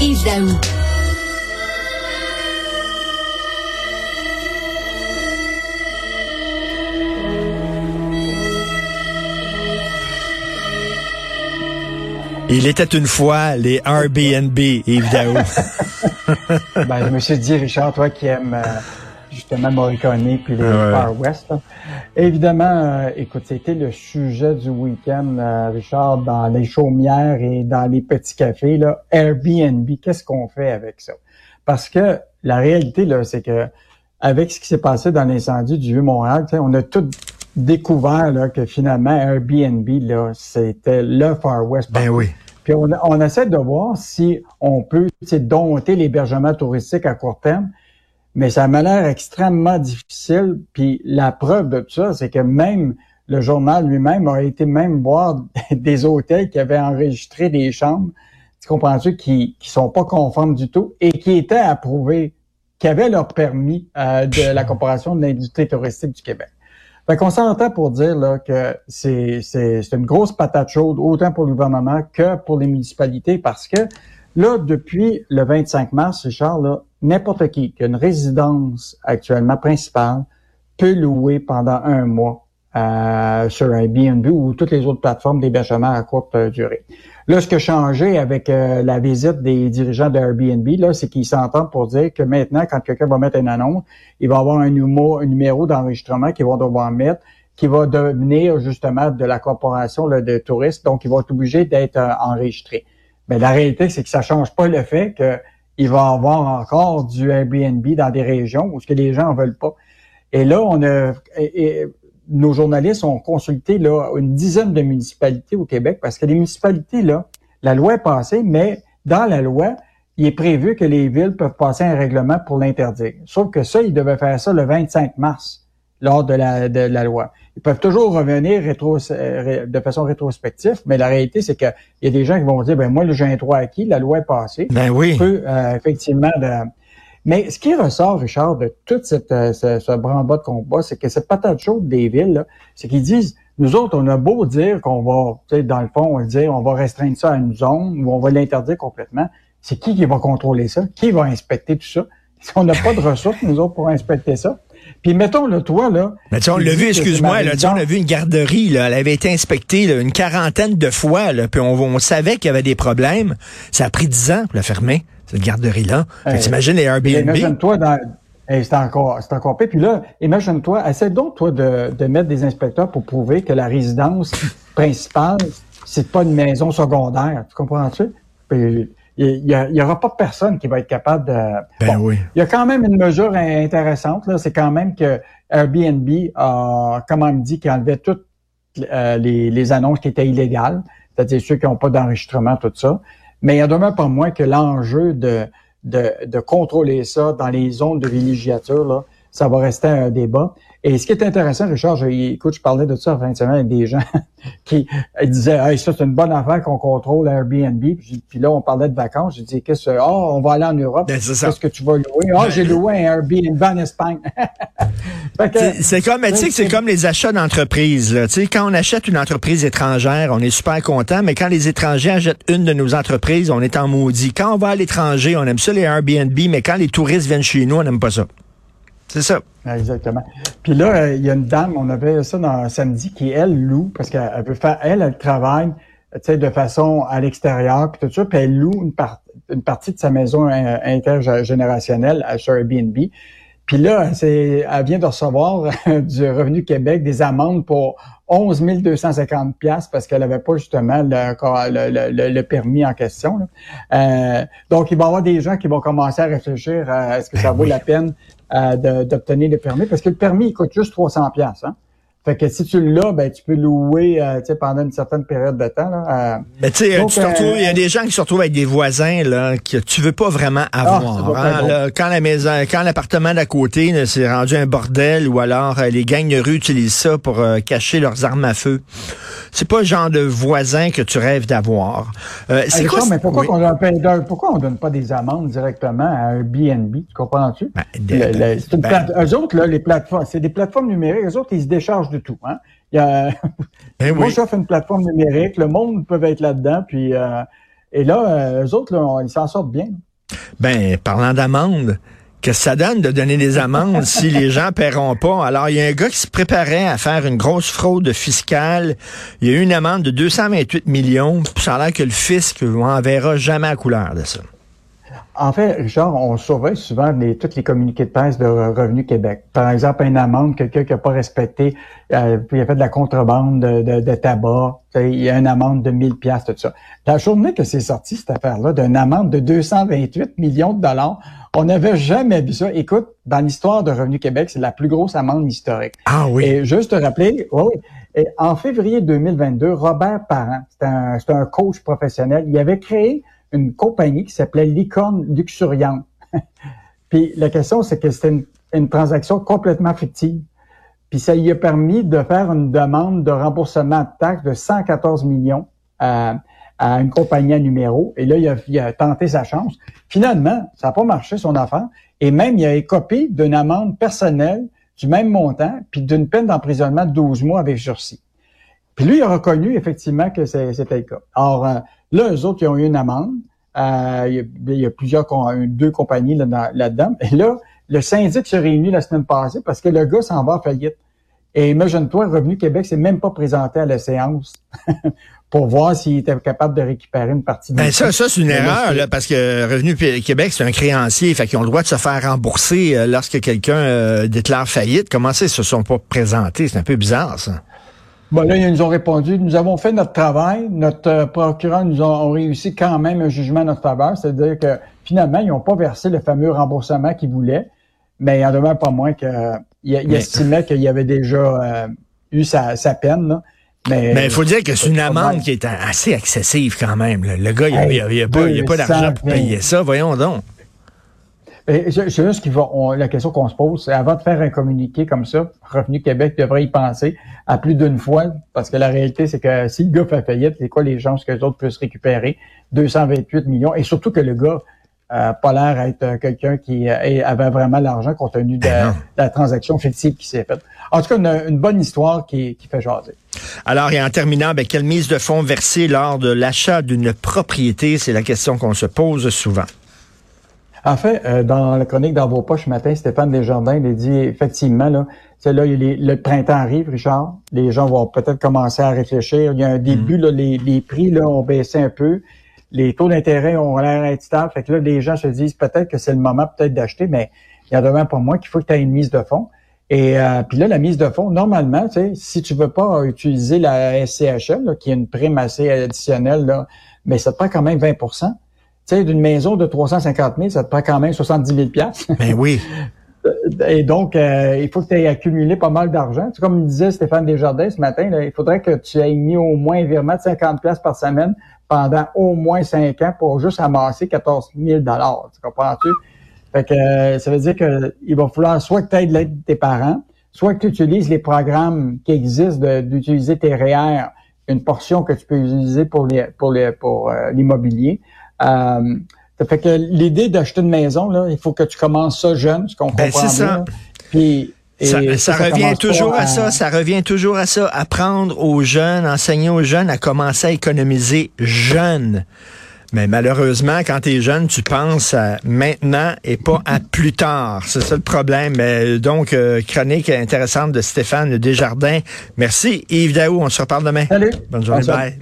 Yves Daou. Il était une fois les Airbnb, Yves Daou. ben, je me suis dit, Richard, toi qui aimes euh, justement Morricone puis les Far West, évidemment, euh, écoute, c'était le sujet du week-end, euh, Richard, dans les chaumières et dans les petits cafés, là, Airbnb, qu'est-ce qu'on fait avec ça? Parce que la réalité, là, c'est que avec ce qui s'est passé dans l'incendie du Vieux-Montréal, on a tout découvert là, que finalement Airbnb, là, c'était le Far West. Ben oui. Puis on, on, essaie de voir si on peut dompter l'hébergement touristique à court terme, mais ça m'a l'air extrêmement difficile. Puis la preuve de tout ça, c'est que même le journal lui-même a été même voir des hôtels qui avaient enregistré des chambres, tu comprends-tu, qui qui sont pas conformes du tout et qui étaient approuvés, qui avaient leur permis euh, de la Corporation de l'industrie touristique du Québec. Fait qu'on s'entend pour dire là, que c'est une grosse patate chaude, autant pour le gouvernement que pour les municipalités, parce que là, depuis le 25 mars, Richard, là, n'importe qui qui a une résidence actuellement principale peut louer pendant un mois euh, sur Airbnb ou toutes les autres plateformes d'hébergement à courte euh, durée. Là, ce qui a changé avec euh, la visite des dirigeants de Airbnb, là, c'est qu'ils s'entendent pour dire que maintenant, quand quelqu'un va mettre une annonce, il va avoir un numéro, d'enregistrement qu'il va devoir mettre, qui va devenir justement de la corporation de touristes, donc il va être obligé d'être enregistré. Mais la réalité, c'est que ça change pas le fait qu'il va y avoir encore du Airbnb dans des régions où ce que les gens en veulent pas. Et là, on a, nos journalistes ont consulté là, une dizaine de municipalités au Québec parce que les municipalités, là, la loi est passée, mais dans la loi, il est prévu que les villes peuvent passer un règlement pour l'interdire. Sauf que ça, ils devaient faire ça le 25 mars lors de la, de la loi. Ils peuvent toujours revenir rétro, euh, de façon rétrospective, mais la réalité, c'est qu'il y a des gens qui vont dire, ben moi, j'ai un droit acquis, la loi est passée. Ben oui. Peut, euh, effectivement, de, mais ce qui ressort, Richard, de toute cette, euh, ce, ce branle-bas de combat, c'est que cette patate chaude des villes, c'est qu'ils disent, nous autres, on a beau dire qu'on va, tu sais, dans le fond, on va dire, on va restreindre ça à une zone ou on va l'interdire complètement. C'est qui qui va contrôler ça? Qui va inspecter tout ça? Si on n'a pas de ressources, nous autres, pour inspecter ça. Puis mettons le toi là. Mais on l'a vu, excuse-moi, là, on a vu une garderie là, elle avait été inspectée là, une quarantaine de fois là, puis on, on savait qu'il y avait des problèmes. Ça a pris dix ans pour la fermer cette garderie-là. Hey, T'imagines les Airbnb? Imagine-toi dans... c'est encore, c'est encore pire. Puis là, imagine-toi, essaie donc, toi, de, de mettre des inspecteurs pour prouver que la résidence principale, c'est pas une maison secondaire. Tu comprends-tu? Il y, aura pas personne qui va être capable de. Ben oui. Il y a quand même une mesure intéressante là, c'est quand même que Airbnb a quand même dit qu'il enlevait toutes euh, les, les, annonces qui étaient illégales, c'est-à-dire ceux qui n'ont pas d'enregistrement, tout ça. Mais il y a demain pas moins que l'enjeu de, de, de, contrôler ça dans les zones de villégiature, là, ça va rester un débat. Et ce qui est intéressant, Richard, je, écoute, je parlais de ça en fin de semaine avec des gens qui disaient hey, ça, c'est une bonne affaire qu'on contrôle Airbnb. Puis, puis, là, on parlait de vacances. J'ai dit qu'est-ce que oh, on va aller en Europe. Ben, qu'est-ce que tu vas louer? Ah, oh, j'ai loué un Airbnb en Espagne. c'est comme, tu sais, c'est comme les achats d'entreprises. Tu sais, quand on achète une entreprise étrangère, on est super content, mais quand les étrangers achètent une de nos entreprises, on est en maudit. Quand on va à l'étranger, on aime ça les Airbnb, mais quand les touristes viennent chez nous, on n'aime pas ça. C'est ça. Exactement. Puis là, euh, il y a une dame, on avait ça dans samedi, qui, elle, loue, parce qu'elle veut faire, elle, elle travaille, tu sais, de façon à l'extérieur, puis tout ça, puis elle loue une, partie de sa maison intergénérationnelle sur Airbnb. Puis là, c'est, elle vient de recevoir du Revenu Québec des amendes pour 11 250 pièces parce qu'elle n'avait pas justement le, le, permis en question. Euh, donc, il va y avoir des gens qui vont commencer à réfléchir à est-ce que ça ben vaut la peine euh, d'obtenir le permis parce que le permis il coûte juste 300 pièces. Hein? Fait que si tu l'as, ben tu peux louer euh, pendant une certaine période de temps. Là, euh. Mais tu sais, il y a des gens qui se retrouvent avec des voisins là que tu veux pas vraiment ah, avoir. hein, quand la maison, quand l'appartement d'à côté s'est rendu un bordel ou alors euh, les gangs de rue utilisent ça pour cacher leurs armes à feu. C'est pas le genre de voisin que tu rêves d'avoir. c'est quoi mais pourquoi, on donne, pourquoi on donne pas des amendes directement à Airbnb? Tu comprends-tu? Ben, ben eux autres, là, les plateformes, c'est des plateformes numériques, eux autres, ils se déchargent de tout. Hein? Il y a... Ben moi, j'offre une plateforme numérique, le monde peut être là-dedans, puis euh, Et là, eux autres, ils s'en sortent bien. Ben, parlant d'amende, que ça donne de donner des amendes si les gens paieront pas. Alors, il y a un gars qui se préparait à faire une grosse fraude fiscale. Il y a eu une amende de 228 millions, ça a l'air que le fisc n'en verra jamais à couleur de ça. En fait, Richard, on surveille souvent les, tous les communiqués de presse de Revenu Québec. Par exemple, une amende, quelqu'un qui n'a pas respecté, euh, il a fait de la contrebande de, de, tabac, il y a une amende de 1000 pièces tout ça. La journée que c'est sorti, cette affaire-là, d'une amende de 228 millions de dollars, on n'avait jamais vu ça. Écoute, dans l'histoire de Revenu Québec, c'est la plus grosse amende historique. Ah oui. Et juste te rappeler, oui, oui. en février 2022, Robert Parent, c'est un, un coach professionnel, il avait créé une compagnie qui s'appelait Licorne Luxuriante. Puis la question, c'est que c'était une, transaction complètement fictive. Puis ça lui a permis de faire une demande de remboursement de taxes de 114 millions à, une compagnie à numéro. Et là, il a, tenté sa chance. Finalement, ça n'a pas marché, son affaire. Et même, il a écopé d'une amende personnelle du même montant, puis d'une peine d'emprisonnement de 12 mois avec sursis. Puis lui, il a reconnu effectivement que c'était le cas. Euh, là, eux autres, ils ont eu une amende. Euh, il, y a, plusieurs, deux compagnies là-dedans. et là, le syndic se réunit la semaine passée parce que le gars s'en va en faillite. Et imagine-toi, Revenu Québec s'est même pas présenté à la séance pour voir s'il était capable de récupérer une partie. Ben ça, ça c'est une erreur là, parce que Revenu Québec c'est un créancier, fait qu'ils ont le droit de se faire rembourser euh, lorsque quelqu'un déclare faillite. Comment ça, ils se sont pas présentés? C'est un peu bizarre ça. Bon, là, ils nous ont répondu, nous avons fait notre travail, notre euh, procureur nous a, réussi quand même un jugement à notre faveur, c'est-à-dire que finalement, ils n'ont pas versé le fameux remboursement qu'ils voulaient, mais il en demeure pas moins qu'il il estimait qu'il y avait déjà euh, eu sa, peine. Là. Mais il faut dire que c'est une amende qui est assez excessive quand même. Le gars, il n'y a, pas, d'argent pour payer ça, voyons donc. C'est juste qu'il va, la question qu'on se pose, c'est avant de faire un communiqué comme ça, Revenu Québec devrait y penser à plus d'une fois, parce que la réalité, c'est que si le gars fait faillite, c'est quoi les chances que les autres puissent récupérer 228 millions, et surtout que le gars n'a pas l'air être quelqu'un qui euh, avait vraiment l'argent compte tenu de, ben la transaction fictive qui s'est faite. En tout cas, une, bonne histoire qui, qui, fait jaser. Alors, et en terminant, ben, quelle mise de fonds versée lors de l'achat d'une propriété? C'est la question qu'on se pose souvent. En fait, euh, dans la chronique dans vos poches ce matin, Stéphane Desjardins il a dit effectivement, là, là, le printemps arrive, Richard. Les gens vont peut-être commencer à réfléchir. Il y a un début, mm. là, les, prix là, ont baissé un peu. Les taux d'intérêt ont l'air être stables. Fait que là, les gens se disent peut-être que c'est le moment peut-être d'acheter, mais il y a devant pour moi qu'il faut que tu aies une mise de fonds. Et euh, puis là, la mise de fonds, normalement, tu sais, si tu veux pas utiliser la SCHL, qui est une prime assez additionnelle, là, mais ça te prend quand même 20 tu sais, d'une maison de 350 000, ça te prend quand même 70 000 Ben oui. Et donc, euh, il faut que tu aies accumulé pas mal d'argent. Tu comme disait Stéphane Desjardins ce matin, il faudrait que tu aies mis au moins un virement de 50 par semaine pendant au moins 5 ans pour juste amasser 14 000 Tu comprends-tu? Fait que euh, ça veut dire que il va falloir soit que tu aides l'aide de tes parents, soit que tu utilises les programmes qui existent d'utiliser tes REER, une portion que tu peux utiliser pour les pour les pour euh, l'immobilier. Euh, ça fait que l'idée d'acheter une maison, là, il faut que tu commences ça jeune, ce qu'on ben, comprend ça. Puis ça, revient toujours à... ça, ça revient toujours à ça, apprendre aux jeunes, enseigner aux jeunes à commencer à économiser jeunes. Mais malheureusement, quand tu es jeune, tu penses à maintenant et pas à plus tard. C'est ça le problème. Donc, euh, chronique intéressante de Stéphane Desjardins. Merci Yves Daou. On se reparle demain. Salut. Bonne journée. bye.